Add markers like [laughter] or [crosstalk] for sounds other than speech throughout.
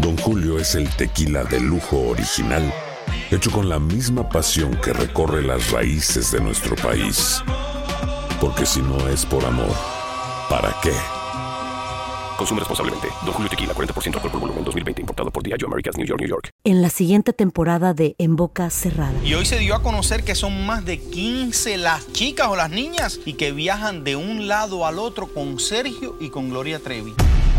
Don Julio es el tequila de lujo original, hecho con la misma pasión que recorre las raíces de nuestro país. Porque si no es por amor, ¿para qué? Consume responsablemente. Don Julio Tequila, 40% alcohol por volumen, 2020. Importado por Diageo Americas, New York, New York. En la siguiente temporada de En Boca Cerrada. Y hoy se dio a conocer que son más de 15 las chicas o las niñas y que viajan de un lado al otro con Sergio y con Gloria Trevi.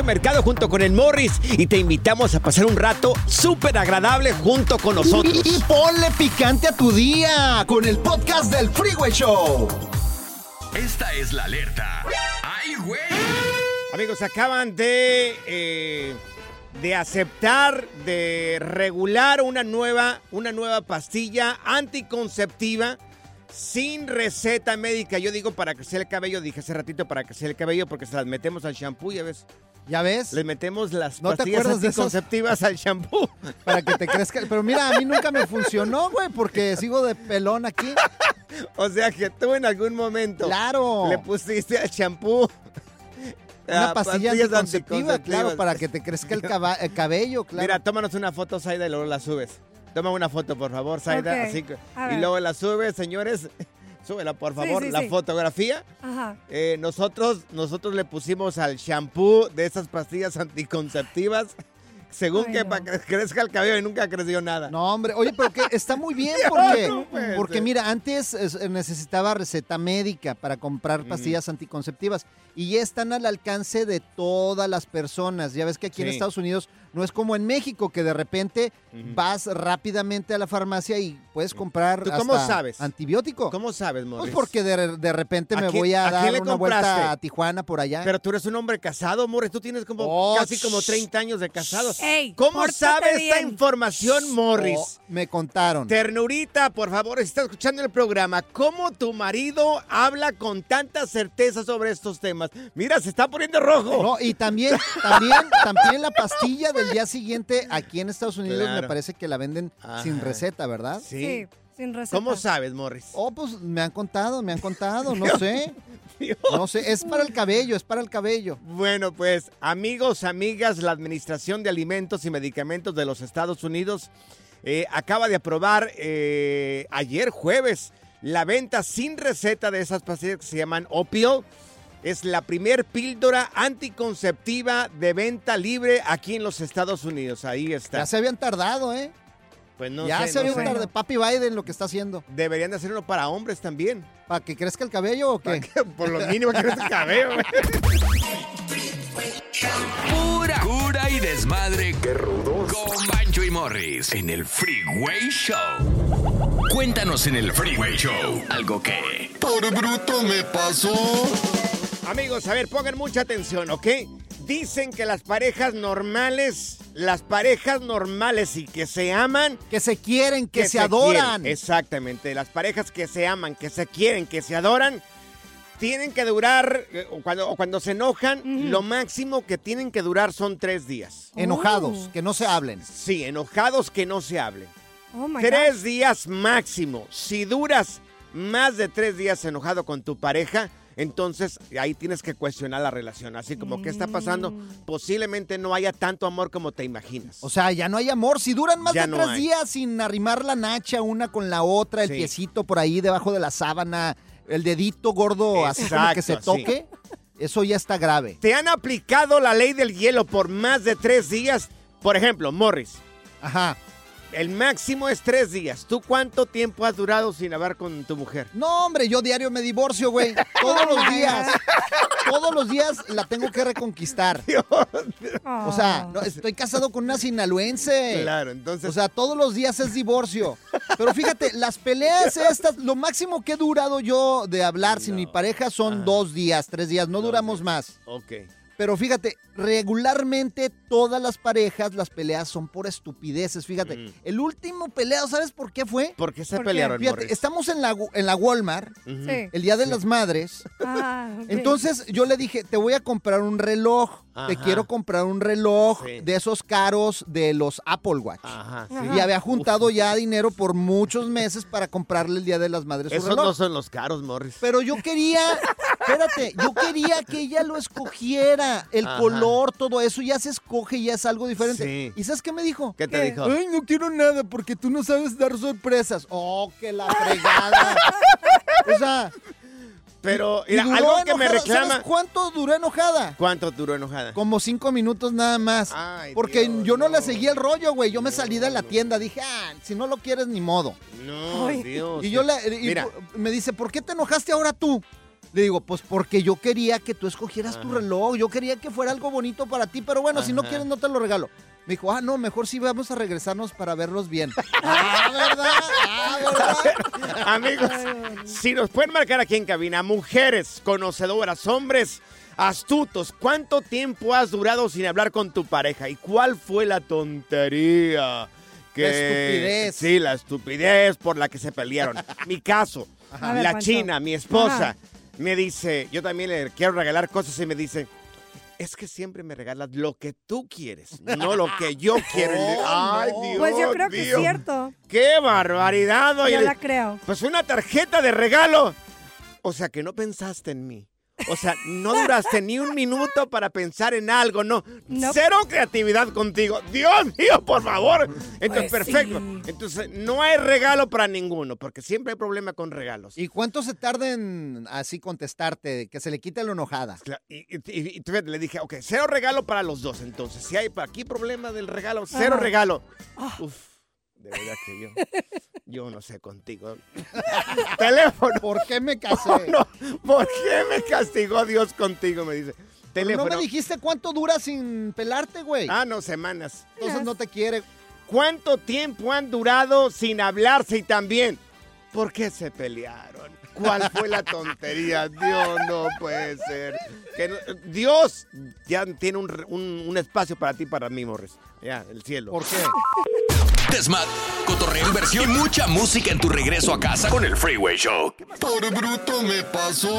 Mercado junto con el Morris y te invitamos a pasar un rato súper agradable junto con nosotros. Y, y ponle picante a tu día con el podcast del Freeway Show. Esta es la alerta. ¡Ay, güey! Amigos, acaban de, eh, de aceptar, de regular una nueva, una nueva pastilla anticonceptiva sin receta médica. Yo digo para crecer el cabello, dije hace ratito para crecer el cabello porque se las metemos al shampoo, ya ves. ¿Ya ves? Le metemos las ¿No te pastillas acuerdas de al shampoo. [laughs] Para que te crezca. Pero mira, a mí nunca me funcionó, güey, porque sigo de pelón aquí. O sea que tú en algún momento Claro. le pusiste al shampoo. Una ah, pastilla anticonceptiva, claro, para que te crezca el, cabello, claro. Mira, tómanos una foto, Saida, y luego la subes. Toma una foto, por favor, Saida. Ok, así y luego la subes, señores. Súbela, por favor, sí, la sí. fotografía. Ajá. Eh, nosotros, nosotros le pusimos al shampoo de esas pastillas anticonceptivas. [laughs] Según Ay, que no. para que crezca el cabello y nunca creció nada. No, hombre, oye, pero que está muy bien [laughs] porque, no porque mira, antes es, necesitaba receta médica para comprar pastillas anticonceptivas y ya están al alcance de todas las personas. Ya ves que aquí en. Estados Unidos no es como en México que de repente vas rápidamente a la farmacia y puedes comprar ¿Tú cómo hasta sabes? antibiótico. ¿Cómo sabes, Pues Morris? porque de, de repente ¿A me quién- voy a, a dar una compraste? vuelta a Tijuana por allá. Pero tú eres un hombre casado, Morris. Tú tienes como Oh, casi como shh. 30 años de casado. Ey, ¿Cómo sabe esta bien. información, Morris? Oh, me contaron. Ternurita, por favor, si estás escuchando el programa, ¿cómo tu marido habla con tanta certeza sobre estos temas? Mira, se está poniendo rojo. No, y también, también, también la pastilla del día siguiente aquí en Estados Unidos Claro. me parece que la venden sin receta, ¿verdad? Sí. Sí, sin receta. ¿Cómo sabes, Morris? Oh, pues me han contado, me han contado, no sé. Dios. No sé, es para el cabello, es para el cabello. Bueno, pues amigos, amigas, la Administración de Alimentos y Medicamentos de los Estados Unidos eh, acaba de aprobar eh, ayer jueves la venta sin receta de esas pastillas que se llaman opio. Es la primer píldora anticonceptiva de venta libre aquí en los Estados Unidos. Ahí está. Ya se habían tardado, ¿eh? Pues no ya sé, se no habían tardado. Papi Biden lo que está haciendo. Deberían de hacerlo para hombres también. ¿Para que crezca el cabello o qué? Por lo mínimo que no se cabello. güey. Pura cura y desmadre. ¡Qué rudos! Con Bancho y Morris en el Freeway Show. Cuéntanos en el Freeway Show algo que... Por bruto me pasó. Amigos, a ver, pongan mucha atención, ¿ok? Dicen que las parejas normales, las parejas normales y que se aman, Que se quieren, que, se, quieren. adoran. Exactamente, las parejas que se aman, que se quieren, que se adoran, tienen que durar, eh, o cuando, cuando se enojan, lo máximo que tienen que durar son tres días. Enojados, que no se hablen. Sí, enojados que no se hablen. Oh my Tres días máximo. Si duras más de tres días enojado con tu pareja, entonces ahí tienes que cuestionar la relación. Así como, ¿qué está pasando? Mm. Posiblemente no haya tanto amor como te imaginas. O sea, ya no hay amor. Si duran más Ya de no tres hay. días sin arrimar la nacha una con la otra, el Sí. piecito por ahí debajo de la sábana, el dedito gordo así que se sí. toque, eso ya está grave. ¿Te han aplicado la ley del hielo por más de tres días? Por ejemplo, Morris. Ajá. El máximo es tres días. ¿Tú cuánto tiempo has durado sin hablar con tu mujer? No, hombre, yo diario me divorcio, güey. [laughs] Todos los días. Todos los días la tengo que reconquistar. [laughs] O sea, no, estoy casado con una sinaloense. Claro, entonces. O sea, todos los días es divorcio. Pero fíjate, las peleas estas, lo máximo que he durado yo de hablar sin mi pareja son dos días, tres días. No duramos más. Ok. Pero fíjate, regularmente todas las parejas, las peleas son por estupideces. Fíjate, Mm. el último peleo, ¿sabes por qué fue? ¿Por qué se ¿Por qué? pelearon, Fíjate, estamos en la, en la Walmart. Sí. el Día de las Madres. Ah. Entonces yo le dije, te voy a comprar un reloj. Te quiero comprar un reloj Sí. de esos caros de los Apple Watch. Ajá, sí. Y había juntado ya dinero por muchos meses para comprarle el Día de las Madres Esos reloj. no son los caros, Morris. Pero yo quería, espérate, yo quería que ella lo escogiera. El Ajá. color, todo eso ya se escoge y ya es algo diferente. Sí. ¿Y sabes qué me dijo? ¿Qué te ¿Qué? dijo? Ay, no quiero nada porque tú no sabes dar sorpresas. Oh, que la fregada. [laughs] o sea, Pero, mira, algo que me reclama. ¿Sabes cuánto duró enojada? ¿Cuánto duró enojada? Como cinco minutos nada más. Ay, porque Dios, yo no, le no. seguí el rollo, güey. Yo me salí de la tienda. Dije, ah, si no lo quieres, ni modo. No, Ay. Dios. Y yo le, y Mira, me dice, ¿por qué te enojaste ahora tú? Le digo, pues porque yo quería que tú escogieras tu reloj, yo quería que fuera algo bonito para ti, pero bueno, si no quieres no te lo regalo. Me dijo, ah, no, mejor sí vamos a regresarnos para verlos bien. [laughs] ah, ¿verdad? Ah, ¿verdad? [laughs] amigos, si nos pueden marcar aquí en cabina, mujeres conocedoras, hombres astutos, ¿cuánto tiempo has durado sin hablar con tu pareja? ¿Y cuál fue la tontería? La estupidez. Sí, la estupidez por la que se pelearon. [laughs] Mi caso, la china, mi esposa, Ajá. me dice, yo también le quiero regalar cosas y me dice, es que siempre me regalas lo que tú quieres, no lo que [laughs] yo quiero. Oh, Ay, no. Dios Pues yo creo que es cierto. ¡Qué barbaridad! Yo oye! la creo. Pues una tarjeta de regalo. O sea, que no pensaste en mí. O sea, no duraste ni un minuto para pensar en algo, no. Cero creatividad contigo. Dios mío, por favor. Entonces, Pues perfecto. sí. Entonces, no hay regalo para ninguno, porque siempre hay problema con regalos. ¿Y cuánto se tarda en así contestarte, que se le quite lo enojada? Y, y- y- y fíjate, le dije, ok, cero regalo para los dos. Entonces, si hay aquí problema del regalo, cero regalo. Uf, de verdad que yo, [laughs] yo no sé contigo. [laughs] Teléfono. ¿Por qué me casé? No, ¿por qué me castigó Dios contigo? Me dice. Teléfono. no me dijiste cuánto dura sin pelarte, güey. Ah, no, semanas. Entonces no te quiere. ¿Cuánto tiempo han durado sin hablarse y también? ¿Por qué se pelearon? ¿Cuál fue la tontería? Dios, no puede ser. Que no- Dios ya tiene un, un- un espacio para ti, para mí, Morris. Ya, el cielo. ¿Por qué? Desmad, cotorreo, inversión y mucha música en tu regreso a casa con el Freeway Show. Por bruto me pasó.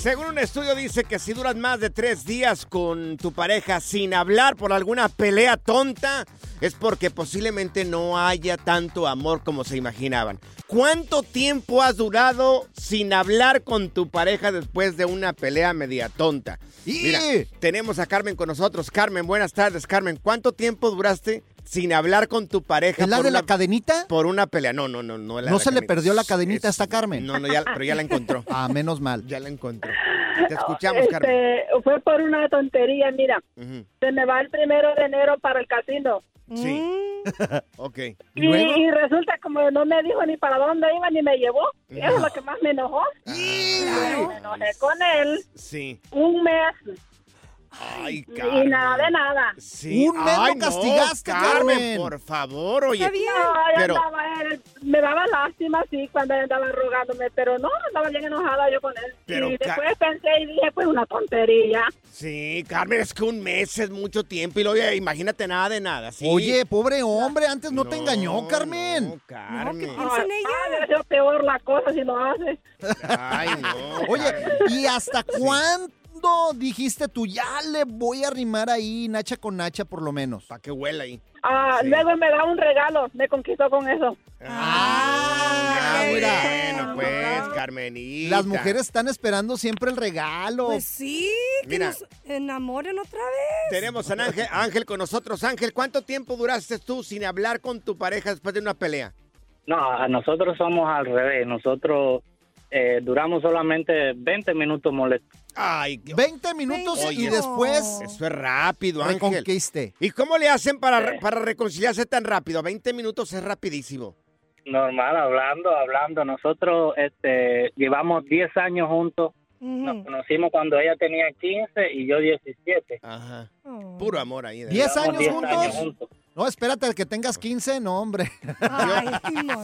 Según un estudio dice que si duras más de tres días con tu pareja sin hablar por alguna pelea tonta, es porque posiblemente no haya tanto amor como se imaginaban. ¿Cuánto tiempo has durado sin hablar con tu pareja después de una pelea media tonta? Mira, tenemos a Carmen con nosotros. Carmen, buenas tardes, Carmen. ¿Cuánto tiempo duraste sin hablar con tu pareja? ¿Es la por de la una- cadenita? Por una pelea. No, no, no. No, la ¿No de se le perdió la cadenita a esta Carmen? No, no, ya, pero ya la encontró. [laughs] Ah, menos mal. Ya la encontró. Te escuchamos, Carmen. Este, fue por una tontería, mira. Se me va el primero de enero para el casino. Sí. Mm. Ok. Y, y resulta como no me dijo ni para dónde iba ni me llevó. Eso es lo que más me enojó. Claro, me enojé con él Sí. un mes. Ay, Y nada de nada. Sí. Un mes lo Ay, no, castigaste, Carmen. por favor, oye. Está bien. No, yo pero andaba, él- me daba lástima, sí, cuando él andaba rogándome, pero no, andaba bien enojada yo con él. Pero, y Ca- después pensé y dije, pues una tontería. sí, Carmen, es que un mes es mucho tiempo y luego ya imagínate nada de nada, sí. Oye, pobre hombre, antes no, te engañó, Carmen. No, Carmen. Ay, ay, es peor la cosa si lo hace. Ay, no. Oye, Carmen. ¿y hasta cuándo dijiste tú ya le voy a arrimar ahí, nacha con nacha por lo menos? Para que huela ahí. Ah, Sí. Luego me da un regalo, me conquistó con eso. Ah, qué bueno, pues, Carmenita. Las mujeres están esperando siempre el regalo. Pues sí, que Mira. nos enamoren otra vez. Tenemos a Ángel, Ángel con nosotros. Ángel, ¿cuánto tiempo duraste tú sin hablar con tu pareja después de una pelea? No, nosotros somos al revés. Nosotros eh, duramos solamente 20 minutos molestos. Ay, 20 minutos y Oye, después Eso es rápido, Ángel. reconquiste. ¿Y cómo le hacen para, Sí. para reconciliarse tan rápido? 20 minutos es rapidísimo. Normal, hablando, hablando. Nosotros este, llevamos 10 años juntos. Nos conocimos cuando ella tenía 15 y yo 17. Ajá. Oh. Puro amor ahí. de ¿10 verdad. años 10 juntos? años juntos. No, espérate, al que tengas 15, no, hombre.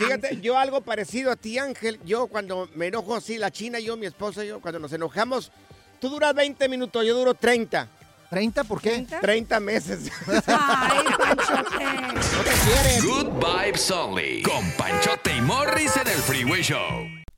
Fíjate, yo algo parecido a ti, Ángel. Yo cuando me enojo así, la china, yo, mi esposa, yo, cuando nos enojamos, tú duras 20 minutos, yo duro 30. ¿30 por qué? 30 meses. Ay, Panchote. No te quieren. Good Vibes Only. Con Panchote y Morris en el Freeway Show.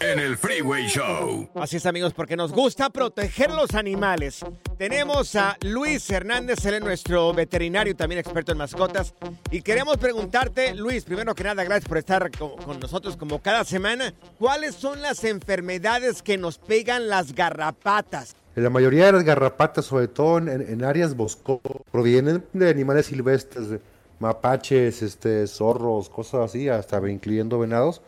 en el Freeway Show. Así es, amigos, porque nos gusta proteger los animales. Tenemos a Luis Hernández, él es nuestro veterinario, también experto en mascotas. Y queremos preguntarte, Luis, primero que nada, gracias por estar co- con, nosotros como cada semana. ¿Cuáles son las enfermedades que nos pegan las garrapatas? La mayoría de las garrapatas, sobre todo en, en áreas boscosas, provienen de animales silvestres, de mapaches, este, zorros, cosas así, hasta incluyendo venados.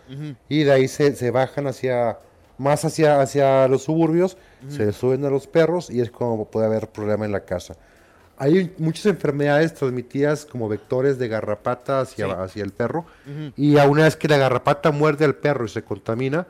Y de ahí se, se bajan hacia, más hacia, hacia los suburbios, se suben a los perros y es como puede haber problema en la casa. Hay muchas enfermedades transmitidas como vectores de garrapata hacia, Sí. hacia el perro. Y a una vez que la garrapata muerde al perro y se contamina,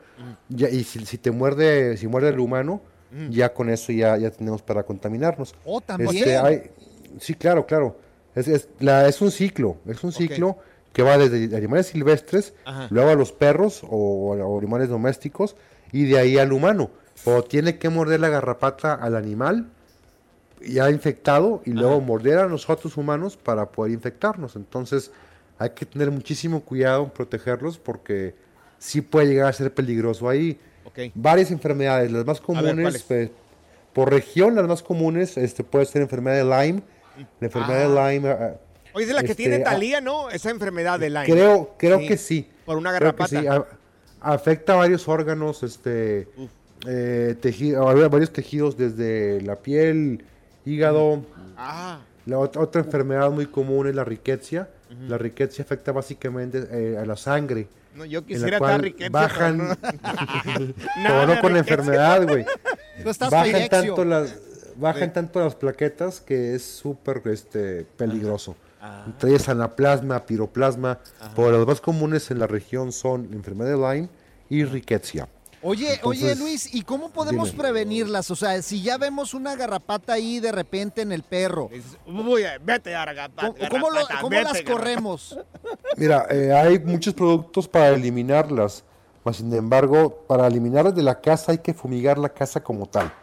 ya, y si, si te muerde, si muerde el humano, ya con eso ya, ya tenemos para contaminarnos. Oh, también. Este, hay- sí, claro, claro. Es, es, la, es un ciclo, es un ciclo que va desde animales silvestres, Ajá. luego a los perros o, o animales domésticos y de ahí al humano. O tiene que morder la garrapata al animal ya infectado y luego morder a nosotros humanos para poder infectarnos. Entonces hay que tener muchísimo cuidado en protegerlos porque sí puede llegar a ser peligroso. Ok. varias enfermedades, las más comunes, pues, por región, las más comunes este, puede ser enfermedad de Lyme. La enfermedad de Lyme... ah, Oye, es la que este, tiene ah, Talía, ¿no? Esa enfermedad de Lyme. Creo, creo que sí. Por una garrapata. sí. A- Afecta a varios órganos, este, eh, teji- a varios tejidos desde la piel, hígado. Ah. La ot- otra enfermedad muy común es la riqueza. La riqueza afecta básicamente eh, a la sangre No, yo quisiera estar riqueza, bajan, pero [laughs] pero no con la enfermedad, güey. Estás Bajan tanto las, bajan Sí. tanto las plaquetas que es súper este, peligroso. Ah. Ellas anaplasma, piroplasma, pero los más comunes en la región son la enfermedad de Lyme y riquezia. Oye, oye Luis, ¿y cómo podemos dime. prevenirlas? O sea, si ya vemos una garrapata ahí de repente en el perro, Uy, vete, garrapata, ¿cómo, cómo lo- garrapata, cómo vete, las corremos? Mira, eh, hay muchos productos para eliminarlas, mas sin embargo, para eliminarlas de la casa hay que fumigar la casa como tal.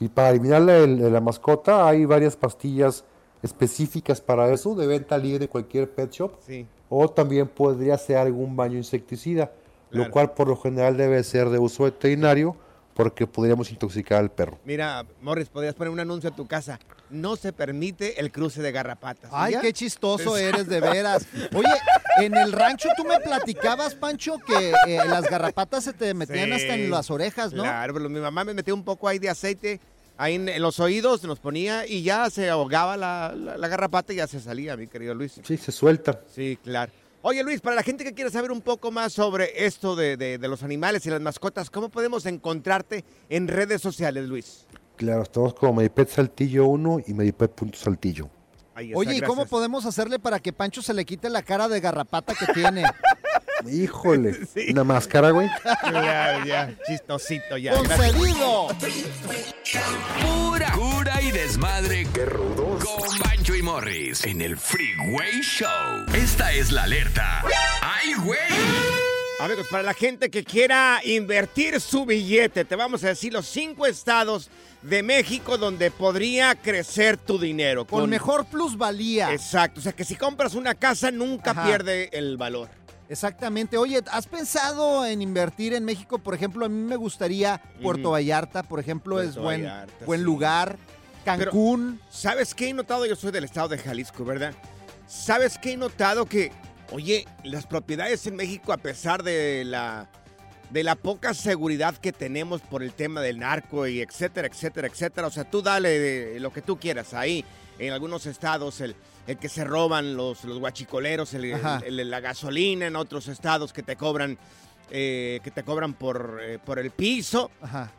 Y para eliminarla de de la mascota hay varias pastillas específicas para eso, de venta libre de cualquier pet shop. Sí. O también podría ser algún baño insecticida, Claro. lo cual por lo general debe ser de uso veterinario porque podríamos intoxicar al perro. Mira, Morris, podrías poner un anuncio a tu casa. No se permite el cruce de garrapatas. ¿Y Ay, ya? qué chistoso Es- eres de [laughs] veras. Oye, en el rancho tú me platicabas, Pancho, que eh, las garrapatas se te metían Sí. hasta en las orejas, ¿no? Claro, pero mi mamá me metía un poco ahí de aceite ahí en, en los oídos, nos ponía y ya se ahogaba la, la- la garrapata y ya se salía, mi querido Luis. Sí, se suelta. Sí, claro. Oye, Luis, para la gente que quiere saber un poco más sobre esto de, de- de los animales y las mascotas, ¿cómo podemos encontrarte en redes sociales, Luis? Claro, estamos como Medipet Saltillo 1 y Medipet.saltillo. Ahí está, Oye, ¿y cómo podemos hacerle para que Pancho se le quite la cara de garrapata que tiene? [laughs] Híjole, [laughs] una máscara, güey. Ya, ya, chistosito ya. ¡Concedido! Pura cura y desmadre. ¡Qué rudos! Con Bancho y Morris en el Freeway Show. Esta es la alerta. ¡Ay, güey! Amigos, para la gente que quiera invertir su billete, te vamos a decir los cinco estados de México donde podría crecer tu dinero. Con mejor plusvalía. Exacto, o sea que si compras una casa nunca Ajá. pierde el valor. Exactamente. Oye, ¿has pensado en invertir en México? Por ejemplo, a mí me gustaría Puerto. Vallarta, por ejemplo, es buen, Vallarta, buen sí. lugar. Cancún. ¿Sabes qué he notado? Yo soy del estado de Jalisco, ¿verdad? ¿Sabes qué he notado? Que, oye, las propiedades en México, a pesar de la, de la poca seguridad que tenemos por el tema del narco y etcétera, etcétera, etcétera, o sea, tú dale de lo que tú quieras ahí. En algunos estados, el, el que se roban los, los guachicoleros, el- el- la gasolina, en otros estados que te cobran, eh, que te cobran por, eh, por el piso. Ajá.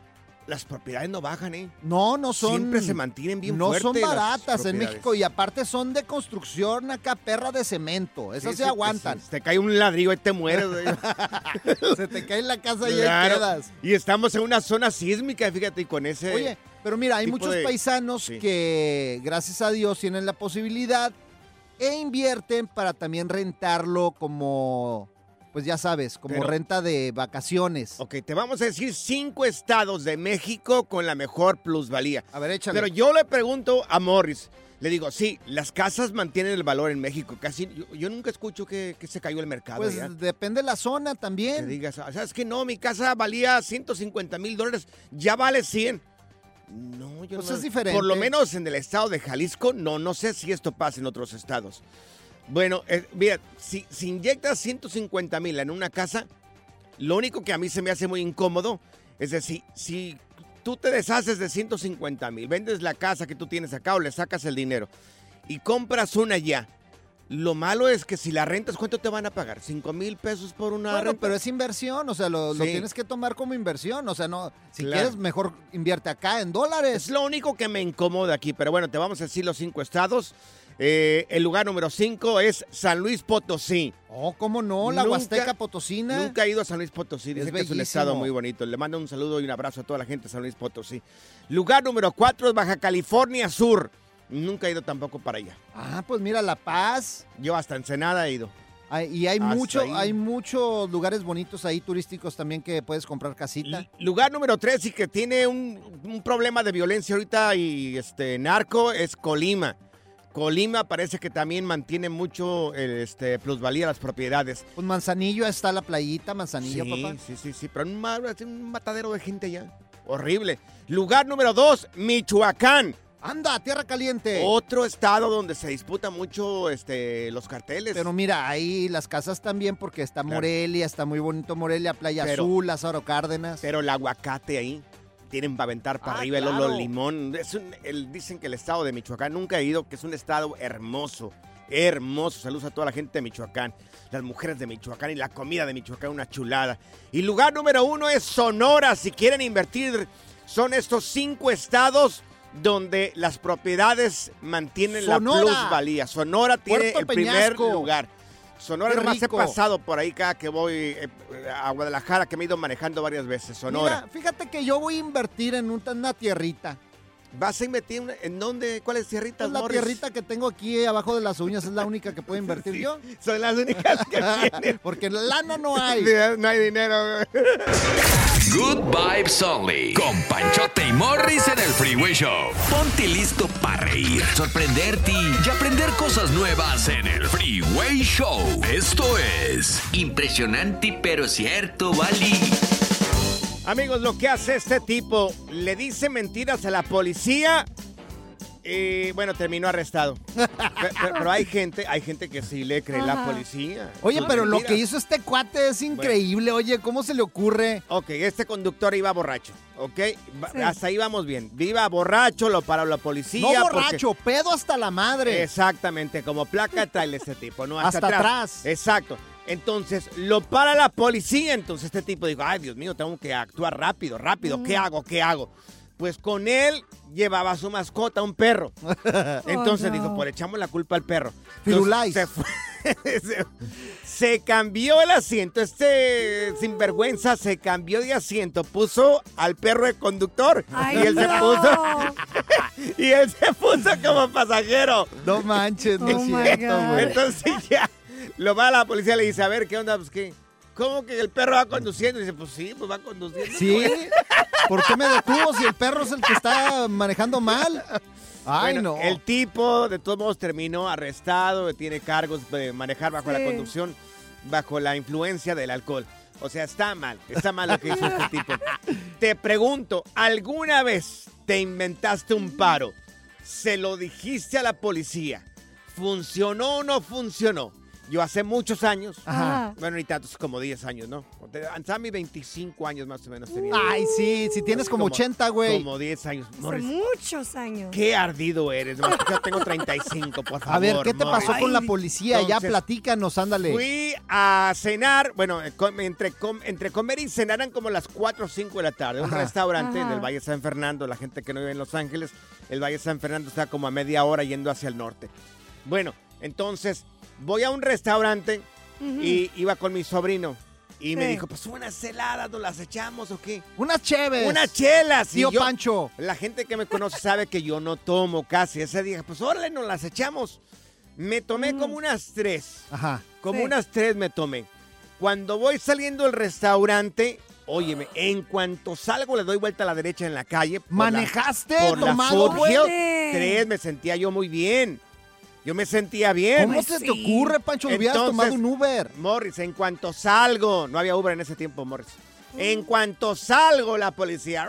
Las propiedades no bajan, ¿eh? No, no son. Siempre se mantienen bien No son baratas en. México y aparte son de construcción acá, perra de cemento. Esas Sí, se sí, aguantan. pues, te cae un ladrillo y te mueres. güey. [laughs] Se te cae en la casa y ahí Claro. quedas. Y estamos en una zona sísmica, fíjate, y con ese. Oye, pero mira, hay muchos de- paisanos Sí. que, gracias a Dios, tienen la posibilidad e invierten para también rentarlo como, pues ya sabes, como Pero- renta de vacaciones. Ok, te vamos a decir cinco estados de México con la mejor plusvalía. A ver, échale. Pero yo le pregunto a Morris, le digo, sí, las casas mantienen el valor en México. Casi, yo, yo nunca escucho que, que se cayó el mercado. pues ya. depende de la zona Que también. digas, "Ah, ¿sabes que No, mi casa valía 150 mil dólares, ya vale 100. No, yo Pues no. es diferente. Por lo menos en el estado de Jalisco, no, no sé si esto pasa en otros estados. Bueno, eh, mira, si, si inyectas 150 mil en una casa, lo único que a mí se me hace muy incómodo es decir, si tú te deshaces de 150 mil, vendes la casa que tú tienes acá o le sacas el dinero y compras una ya. Lo malo es que si la rentas, ¿cuánto te van a pagar? ¿5 mil pesos por una Bueno, renta? pero es inversión, o sea, lo, tienes que tomar como inversión. O sea, no, si Claro. quieres, mejor invierte acá en dólares. Es lo único que me incomoda aquí, pero bueno, te vamos a decir los cinco estados. Eh, el lugar número cinco es San Luis Potosí. Oh, ¿cómo no? La Nunca- Huasteca Potosina. Nunca he ido a San Luis Potosí. Dicen Es que es un estado muy bonito. Le mando un saludo y un abrazo a toda la gente de San Luis Potosí. Lugar número cuatro es Baja California Sur. Nunca he ido tampoco para allá. Ah, pues mira, La Paz. Yo hasta Ensenada he ido. Ay, y hay Hasta mucho, ahí. hay muchos lugares bonitos ahí turísticos también que puedes comprar casita. Lugar número tres y que tiene un, un problema de violencia ahorita y este narco es Colima. Colima parece que también mantiene mucho este, plusvalía las propiedades. Pues Manzanillo está la playita, Manzanillo, sí, papá. sí, sí, sí, pero un matadero de gente ya. Horrible. Lugar número dos, Michoacán. Anda, tierra caliente. Otro estado donde se disputa mucho este, los carteles. Pero mira, ahí las casas también porque está Morelia, está muy bonito Morelia, Playa Pero- Azul, Lázaro Cárdenas. Pero el aguacate ahí. Tienen para aventar para Ah, arriba el claro. olo limón. Es un- el- dicen que el estado de Michoacán nunca he ido, que es un estado hermoso. Hermoso. Saludos a toda la gente de Michoacán. Las mujeres de Michoacán y la comida de Michoacán, una chulada. Y lugar número uno es Sonora. Si quieren invertir, son estos cinco estados donde las propiedades mantienen Sonora. la plusvalía. Sonora tiene Puerto el primer lugar. Sonora Qué nomás he pasado por ahí cada que voy eh, a Guadalajara, que me he ido manejando varias veces. Sonora. Mira, fíjate que yo voy a invertir en un- una tierrita. ¿Vas a invertir en- dónde? ¿Cuáles tierritas, Es la Morris? tierrita que tengo aquí abajo de las uñas, es la única que puedo [laughs] invertir yo. Son las únicas que [laughs] tienen. Porque lana no hay. No hay dinero. [laughs] Good Vibes Only. Con Panchote y Morris en el Freeway Show. Ponte listo para reír, sorprenderte y aprender cosas nuevas en el Freeway Show. Esto es impresionante pero cierto, Bali. Amigos, lo que hace este tipo, le dice mentiras a la policía y bueno, terminó arrestado. Pe- pe- Pero, hay gente, hay gente que sí le cree la Ajá. policía. Oye, pero lo que hizo este cuate es increíble. Oye, ¿cómo se le ocurre? Ok, este conductor iba borracho, ¿ok? Sí. Hasta ahí vamos bien. Iba borracho, lo paró la policía. No porque- borracho, pedo hasta la madre. Exactamente, como placa trae este tipo, ¿no? Hasta, Hasta atrás. Exacto. Entonces, lo para la policía. Entonces, este tipo dijo, ay, Dios mío, tengo que actuar rápido, rápido. ¿Qué hago? ¿Qué hago? Pues con él llevaba a su mascota, un perro. [laughs] Entonces Oh, no. dijo, pues echamos la culpa al perro. Entonces, Se, fue- [laughs] se- se cambió el asiento. Este sinvergüenza se cambió de asiento. Puso al perro de conductor. Ay, y él se puso. [laughs] y él se puso como pasajero. No manches, no Oh es cierto. Entonces ya lo va a la policía y le dice, a ver, ¿qué onda? Pues qué. ¿Cómo que el perro va conduciendo? Y dice, pues sí, pues va conduciendo. Sí. ¿Por qué me detuvo si el perro es el que está manejando mal? Ay, Bueno, no. El tipo, de todos modos, terminó arrestado, tiene cargos de manejar bajo la conducción, bajo la influencia del alcohol. O sea, está mal, está mal lo que hizo este tipo. [laughs] Te pregunto, ¿alguna vez te inventaste un paro? ¿Se lo dijiste a la policía? ¿Funcionó o no funcionó? Yo hace muchos años, Ajá. bueno, ni tantos como 10 años, ¿no? Hasta mis 25 años más o menos tenía. Ay, sí, si tienes como 80, güey. Como 10 años. Hace Morris, muchos años. Qué ardido eres. que yo tengo 35, por favor. A ver, ¿qué te Morris. pasó con la policía? ya Entonces, platícanos, ándale. Fui a cenar, bueno, eh, entre, entre comer y cenar eran como las 4 o 5 de la tarde. Un Ajá. restaurante Ajá. del Valle San Fernando, la gente que no vive en Los Ángeles, el Valle San Fernando está como a media hora yendo hacia el norte. Bueno, entonces voy a un restaurante y iba con mi sobrino. Y me dijo, pues unas heladas, ¿nos las echamos o qué? Unas cheves. Unas chelas. Y Tío yo- Pancho. La gente que me conoce sabe que yo no tomo casi. Ese día, pues órale, nos las echamos. Me tomé como unas tres. Ajá. Como Sí. unas tres me tomé. Cuando voy saliendo del restaurante, óyeme, en cuanto salgo le doy vuelta a la derecha en la calle. por la- ¿Manejaste por la? Tres, me sentía yo muy bien. Yo me sentía bien. ¿Cómo se te ocurre, Pancho? Hubieras tomado un Uber. Morris, en cuanto salgo, no había Uber en ese tiempo, Morris. En cuanto salgo, la policía.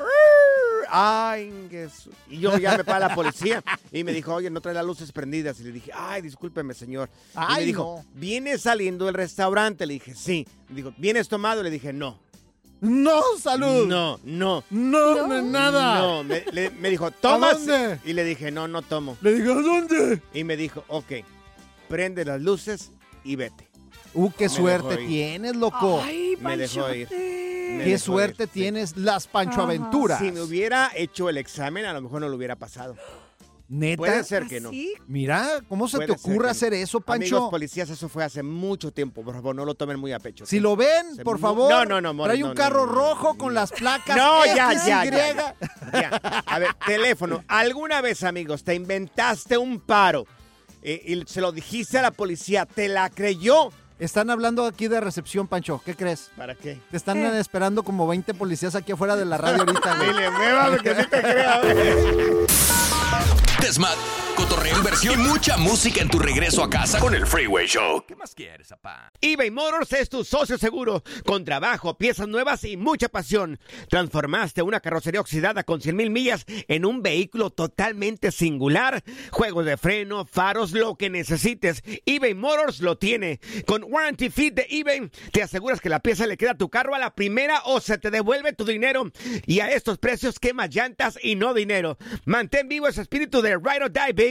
Ay, Jesús. Y yo ya me para la policía y me dijo, oye, no trae las luces prendidas. Y le dije, ay, discúlpeme, señor. y me Ay, dijo, ¿vienes saliendo del restaurante? Le dije, sí. Me dijo, ¿vienes tomado? Le dije, no. No, salud. No, no. No, no, nada. No, me, le- me dijo, ¿tomas? dónde? Y le dije, no, no tomo. Le digo, ¿a dónde? Y me dijo, ok, prende las luces y vete. Uh, qué Me suerte tienes, loco. Ay, Me dejó ir. Me Qué dejó suerte ir, sí. tienes las Pancho Aventuras. Si me hubiera hecho el examen, a lo mejor no lo hubiera pasado. ¿Neta? Puede ser que no. Mira, ¿cómo se Puede te que ocurre no. hacer eso, Pancho? Amigos policías, eso fue hace mucho tiempo. Por favor, no lo tomen muy a pecho. Si lo ven, Se por favor, No, no, no, Morris, trae un no, carro no, no. rojo con las placas No, ya, ya, ya, ya. Ya. A ver, teléfono. ¿Alguna vez, amigos, te inventaste un paro eh, y se lo dijiste a la policía? ¿Te la creyó? Están hablando aquí de recepción, Pancho. ¿Qué crees? ¿Para qué? Te están esperando como 20 policías aquí afuera de la radio ahorita, [laughs] güey. Dile, mueva porque sí te creo. [laughs] Desmat, cotorreo, inversión y mucha música en tu regreso a casa con el Freeway Show. ¿Qué más quieres, papá? eBay Motors es tu socio seguro. Con trabajo, piezas nuevas y mucha pasión. Transformaste una carrocería oxidada con 100 mil millas en un vehículo totalmente singular. Juegos de freno, faros, lo que necesites. eBay Motors lo tiene. Con Warranty Fit de eBay, te aseguras que la pieza le queda a tu carro a la primera o se te devuelve tu dinero. Y a estos precios, quemas llantas y no dinero. Mantén vivo ese espíritu de Ride or Die, baby,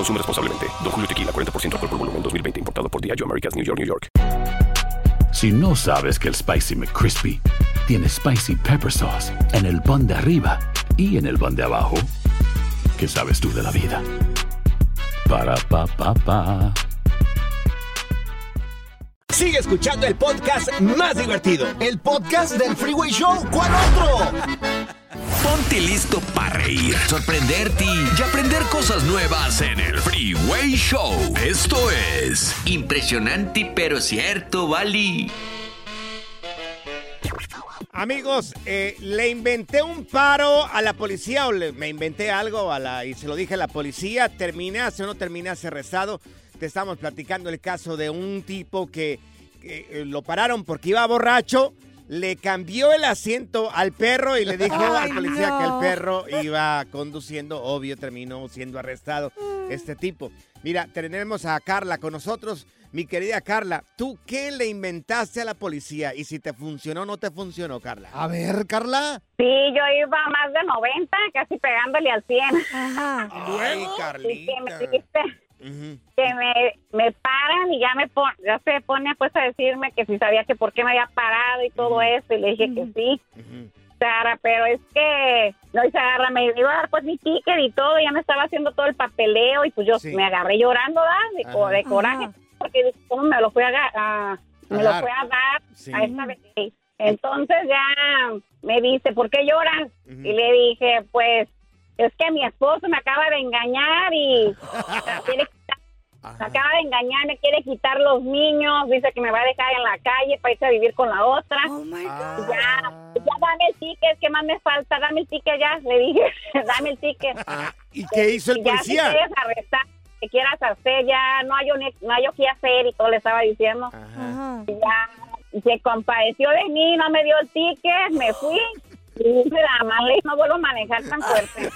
Consume responsablemente. Don Julio Tequila, 40% alcohol por volumen, 2020. Importado por Diageo Americas, New York, New York. Si no sabes que el Spicy McCrispy tiene Spicy Pepper Sauce en el pan de arriba y en el pan de abajo, ¿qué sabes tú de la vida? Para, pa, pa, pa. Sigue escuchando el podcast más divertido. El podcast del Freeway Show. ¿Cuál otro? Ponte listo para reír, sorprenderte y aprender cosas nuevas en el Freeway Show. Esto es impresionante pero cierto, Bali. Amigos, eh, le inventé un paro a la policía o le- me inventé algo a la, y se lo dije a la policía. Terminaste o no terminaste arrestado. Te estamos platicando el caso de un tipo que, que, eh, lo pararon porque iba borracho. Le cambió el asiento al perro y le dijo Ay, al policía que el perro iba conduciendo. Obvio, terminó siendo arrestado este tipo. Mira, tenemos a Carla con nosotros. Mi querida Carla, ¿tú qué le inventaste a la policía? Y si te funcionó o no te funcionó, Carla. A ver, Carla. Sí, yo iba a más de 90, casi pegándole al 100. Ay, Y que Carlita. Que me, me paran y ya me pon- ya se pone pues a decirme que si sabía que por qué me había parado y todo eso. Y le dije que sí. Sara, pero es que no y se agarra, me iba a dar pues mi ticket y todo, ya me estaba haciendo todo el papeleo y pues yo me agarré llorando, ¿verdad? De, co- Ajá. de coraje, porque ¿cómo me lo fue a, me lo Dar. fue a dar Sí. a esta vez? Entonces ya me dice, ¿por qué lloras? Y le dije, pues es que mi esposo me acaba de engañar y me quiere quitar- me acaba de engañar, me quiere quitar los niños, dice que me va a dejar en la calle para irse a vivir con la otra. Y Ya, ya dame el ticket, ¿qué más me falta? Dame el ticket ya, le dije, [laughs] dame el ticket. ¿Y qué hizo el Y ya, policía? Si quieres arrestar, que quieras hacer, ya no hay, no hay qué hacer y todo le estaba diciendo. Y ya se compadeció de mí, no me dio el ticket, me fui. Más no vuelvo a manejar tan fuerte.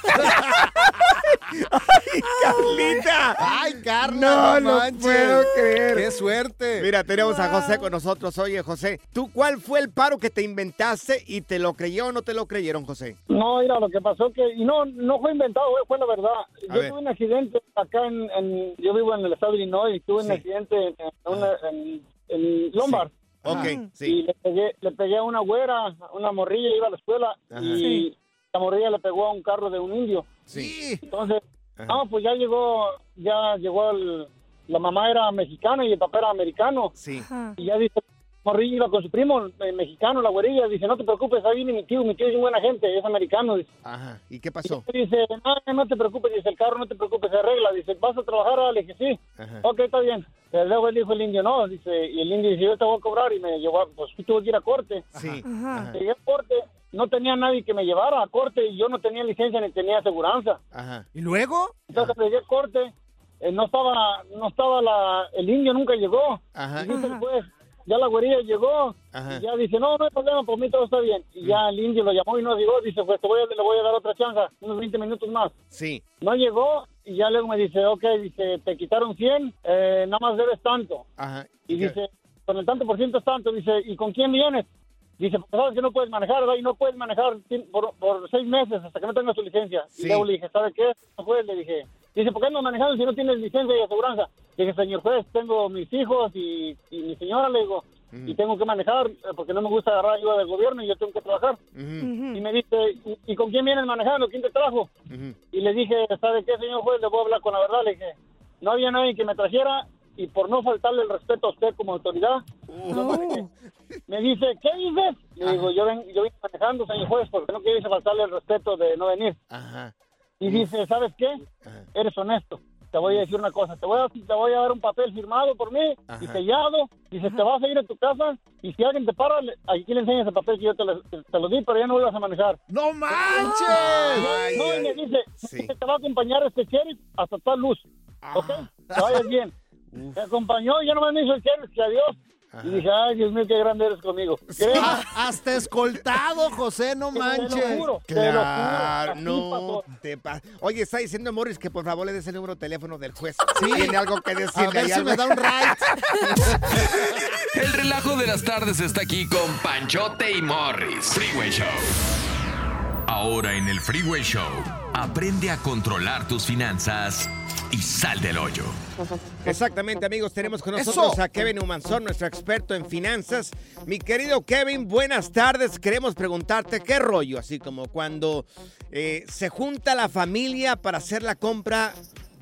¡Carlita! ¡Ay, Carla! No, no manches. puedo creer. ¡Qué suerte! Mira, tenemos a José con nosotros. Oye, José, ¿tú cuál fue el paro que te inventaste y te lo creyó o no te lo creyeron, José? No, mira, lo que pasó que, y no, no fue inventado, fue- fue la verdad. A yo ver. tuve un accidente acá en, en- yo vivo en el estado de Illinois, y tuve un accidente en, una- en- en Lombard. Ok, Ajá. sí. Y le pegué, le pegué a una güera, una morrilla, iba a la escuela, Ajá. y Sí. la morrilla le pegó a un carro de un indio. Sí. Entonces, no, pues ya llegó, ya llegó el, la mamá era mexicana y el papá era americano. Sí. Y ya dice, Morrillo iba con su primo eh, mexicano, la güerilla, dice, no te preocupes, ahí viene mi tío, mi tío es un buena gente, es americano. Dice, Ajá. ¿Y qué pasó? Y dice, no, no te preocupes, dice, el carro no te preocupes, se arregla. Dice, ¿vas a trabajar? Le dije, sí. Ajá. Ok, está bien. Pero luego él dijo el indio, no, dice, y el indio dice, yo te voy a cobrar y me llevó, a- pues tuve que ir a corte. Sí. Llegué a corte, no tenía nadie que me llevara a corte y yo no tenía licencia ni tenía aseguranza. Ajá. ¿Y luego? Entonces llegué a corte, eh, no estaba, no estaba la, el indio nunca llegó. Ajá. Y dice juez, ya la güerilla llegó, Ajá. y ya dice, no, no hay problema, por mí todo está bien. Y ya el indio lo llamó y no llegó, dice, pues te voy a, le voy a dar otra chance, unos 20 minutos más. Sí. No llegó y ya luego me dice, ok, dice, te quitaron 100, eh, nada más debes tanto. Ajá. Y dice, con el tanto por ciento es tanto, dice, ¿y con quién vienes? Dice, porque sabes que no puedes manejar, ¿verdad? Y no puedes manejar por, por seis meses hasta que no tengas tu licencia. Sí. Y luego le dije, ¿sabe qué? No juez, le dije. Dice, ¿por qué no manejando si no tienes licencia y aseguranza? Dije, señor juez, tengo mis hijos y, y mi señora, le digo, y tengo que manejar eh, porque no me gusta agarrar ayuda del gobierno y yo tengo que trabajar. Y me dice, ¿y, y con quién vienes manejando? ¿Quién te trajo? Y le dije, ¿sabe qué, señor juez? Le voy a hablar con la verdad. Le dije, no había nadie que me trajera y por no faltarle el respeto a usted como autoridad, manejé. me dice, ¿qué dices? Le digo, yo, ven, yo vine manejando, señor juez, porque no quise faltarle el respeto de no venir. Ajá. Y dice, ¿sabes qué? Eres honesto. te voy a decir una cosa, te voy a, te voy a dar un papel firmado por mí y sellado, dice, te vas a ir a tu casa y si alguien te para, le- aquí le enseñas el papel que yo te lo, te lo di, pero ya no vuelvas a manejar. ¡No manches! Ay, no, y me dice, te va a acompañar este sheriff hasta tal luz, ¿ok? Que vayas bien. Me acompañó y ya no me hizo el sheriff, que adiós. Y dije, ay, Dios mío, qué grande eres conmigo. Ah, hasta escoltado, José, no manches. juro. Claro, no te pa- Oye, está diciendo Morris que por favor le des el número de teléfono del juez. Tiene algo que decirle. A ver ahí si me da un right. [laughs] El relajo de las tardes está aquí con Panchote y Morris. Freeway Show. Ahora en el Freeway Show, aprende a controlar tus finanzas y sal del hoyo. Exactamente, amigos. Tenemos con nosotros Eso. a Kevin Humanzón, nuestro experto en finanzas. Mi querido Kevin, buenas tardes. Queremos preguntarte qué rollo, así como cuando eh, se junta la familia para hacer la compra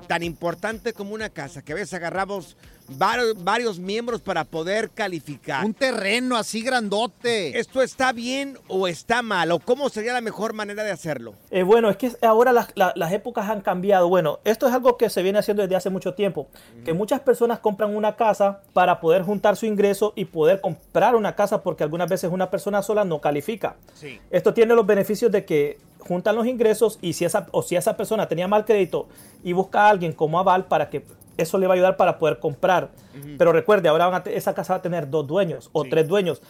tan importante como una casa, que a veces agarramos varios, varios miembros para poder calificar. Un terreno así grandote. ¿Esto está bien o está mal? ¿O cómo sería la mejor manera de hacerlo? Eh, bueno, es que ahora las, la- las épocas han cambiado. Bueno, esto es algo que se viene haciendo desde hace mucho tiempo. Que muchas personas compran una casa para poder juntar su ingreso y poder comprar una casa porque algunas veces una persona sola no califica. Sí. Esto tiene los beneficios de que juntan los ingresos y si esa, o si esa persona tenía mal crédito y busca a alguien como aval para que eso le va a ayudar para poder comprar. Pero recuerde, ahora van a te- esa casa va a tener dos dueños o tres dueños.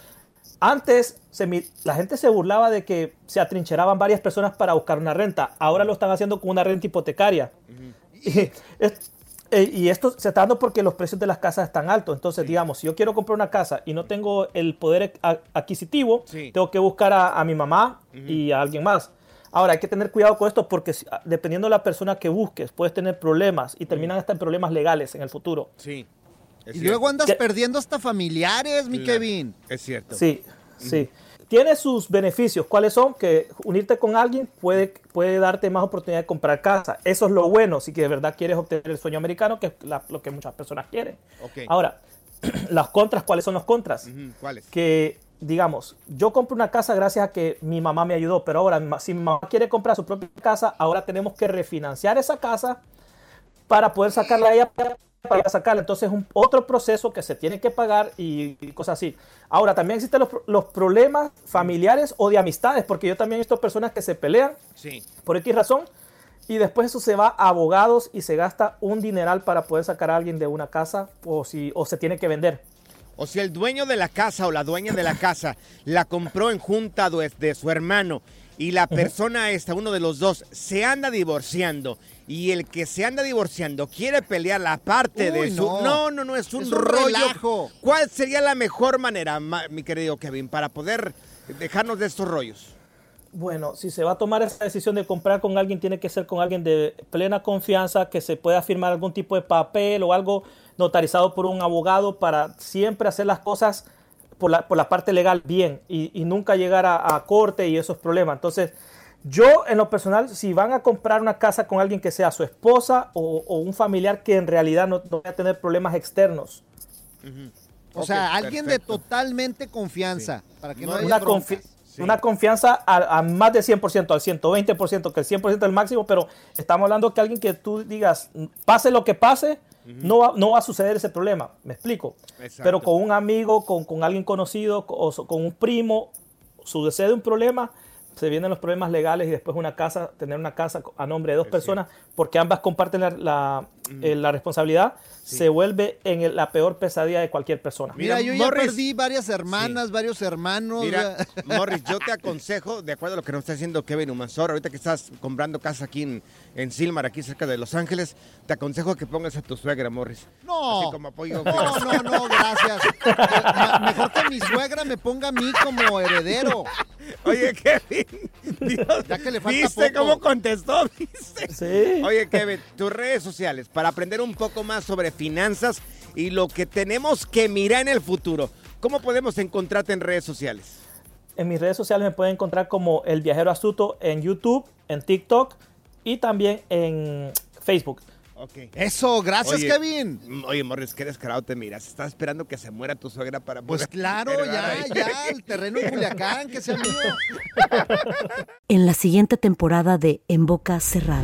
Antes se la gente se burlaba de que se atrincheraban varias personas para buscar una renta. Ahora lo están haciendo con una renta hipotecaria. [laughs] Y, es- eh, y esto se está dando porque los precios de las casas están altos. Entonces, digamos, si yo quiero comprar una casa y no tengo el poder adquisitivo, Sí. tengo que buscar a, a mi mamá y a alguien más. Ahora, hay que tener cuidado con esto porque si- dependiendo de la persona que busques, puedes tener problemas y terminan hasta en problemas legales en el futuro. Sí. Y luego andas perdiendo hasta familiares, mi Claro. Kevin. Es cierto. Sí, sí. Tiene sus beneficios. ¿Cuáles son? Que unirte con alguien puede, puede darte más oportunidad de comprar casa. Eso es lo bueno, si que de verdad quieres obtener el sueño americano, que es la- lo que muchas personas quieren. Ok. Ahora, [clears throat] las contras, ¿cuáles son los contras? ¿Cuáles? Que, digamos, yo compro una casa gracias a que mi mamá me ayudó, pero ahora, si mi mamá quiere comprar su propia casa, ahora tenemos que refinanciar esa casa para poder sacarla a ella para sacarla. Entonces es un, otro proceso que se tiene que pagar y, y cosas así. Ahora, también existen los, los problemas familiares o de amistades, porque yo también he visto personas que se pelean Sí. por X razón y después eso se va a abogados y se gasta un dineral para poder sacar a alguien de una casa o, si, o se tiene que vender. O si el dueño de la casa o la dueña de la casa la compró en junta de, de su hermano y la persona esta, uno de los dos, se anda divorciando y el que se anda divorciando quiere pelear la parte de su... no. No, no, no, es un, Es un rollo. relajo. ¿Cuál sería la mejor manera, ma- mi querido Kevin, para poder dejarnos de estos rollos? Bueno, si se va a tomar esa decisión de comprar con alguien, tiene que ser con alguien de plena confianza, que se pueda firmar algún tipo de papel o algo notarizado por un abogado para siempre hacer las cosas por la, por la parte legal bien y, y nunca llegar a, a corte y esos problemas. Entonces, yo en lo personal, si van a comprar una casa con alguien que sea su esposa o, o un familiar que en realidad no, no vaya a tener problemas externos. O sea, alguien de totalmente confianza. Para que no, haya una, confianza a, a más de 100%, al 120%, que el 100% es el máximo, pero estamos hablando que alguien que tú digas, pase lo que pase, no, va, no va a suceder ese problema. Me explico. Exacto. Pero con un amigo, con, con alguien conocido o so- con un primo, sucede un problema, se vienen los problemas legales y después una casa, tener una casa a nombre de dos personas, porque ambas comparten la, la, eh, la responsabilidad, se vuelve en el- la peor pesadilla de cualquier persona. Mira, yo ya perdí varias hermanas, varios hermanos. Mira, [laughs] Morris, yo te aconsejo, de acuerdo a lo que nos está diciendo Kevin Humansor, ahorita que estás comprando casa aquí en, en Silmar, aquí cerca de Los Ángeles, te aconsejo que pongas a tu suegra, Morris. No. Así como apoyo. No, no, no, gracias. [laughs] Ma- Mejor que mi suegra me ponga a mí como heredero. Oye, Kevin, Dios, Ya que le falta ¿viste poco. cómo contestó? ¿Viste? Sí. Oye, Kevin, tus redes sociales, para aprender un poco más sobre finanzas y lo que tenemos que mirar en el futuro. ¿Cómo podemos encontrarte en redes sociales? En mis redes sociales me pueden encontrar como El Viajero Astuto en YouTube, en TikTok y también en Facebook. Eso, gracias, Oye, Kevin. mm, Oye, Morris, qué descarado te miras. Estás esperando que se muera tu suegra para Pues claro, ya, ahí. ya, el terreno en Culiacán, que sea mío. [laughs] En la siguiente temporada de En Boca Cerrada.